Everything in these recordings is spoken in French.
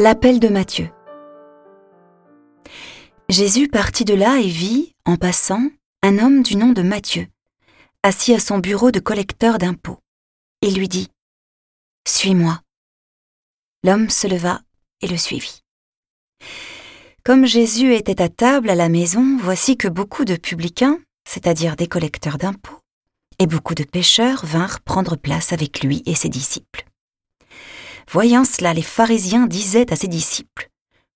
L'appel de Matthieu. Jésus partit de là et vit, en passant, un homme du nom de Matthieu, assis à son bureau de collecteur d'impôts. Il lui dit Suis-moi. L'homme se leva et le suivit. Comme Jésus était à table à la maison, voici que beaucoup de publicains, c'est-à-dire des collecteurs d'impôts, et beaucoup de pêcheurs vinrent prendre place avec lui et ses disciples. Voyant cela, les pharisiens disaient à ses disciples,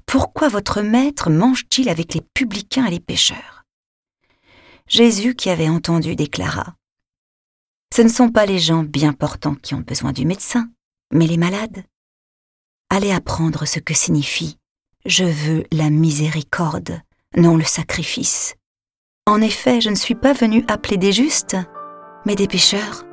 Pourquoi votre maître mange-t-il avec les publicains et les pécheurs Jésus, qui avait entendu, déclara, Ce ne sont pas les gens bien portants qui ont besoin du médecin, mais les malades. Allez apprendre ce que signifie Je veux la miséricorde, non le sacrifice. En effet, je ne suis pas venu appeler des justes, mais des pécheurs.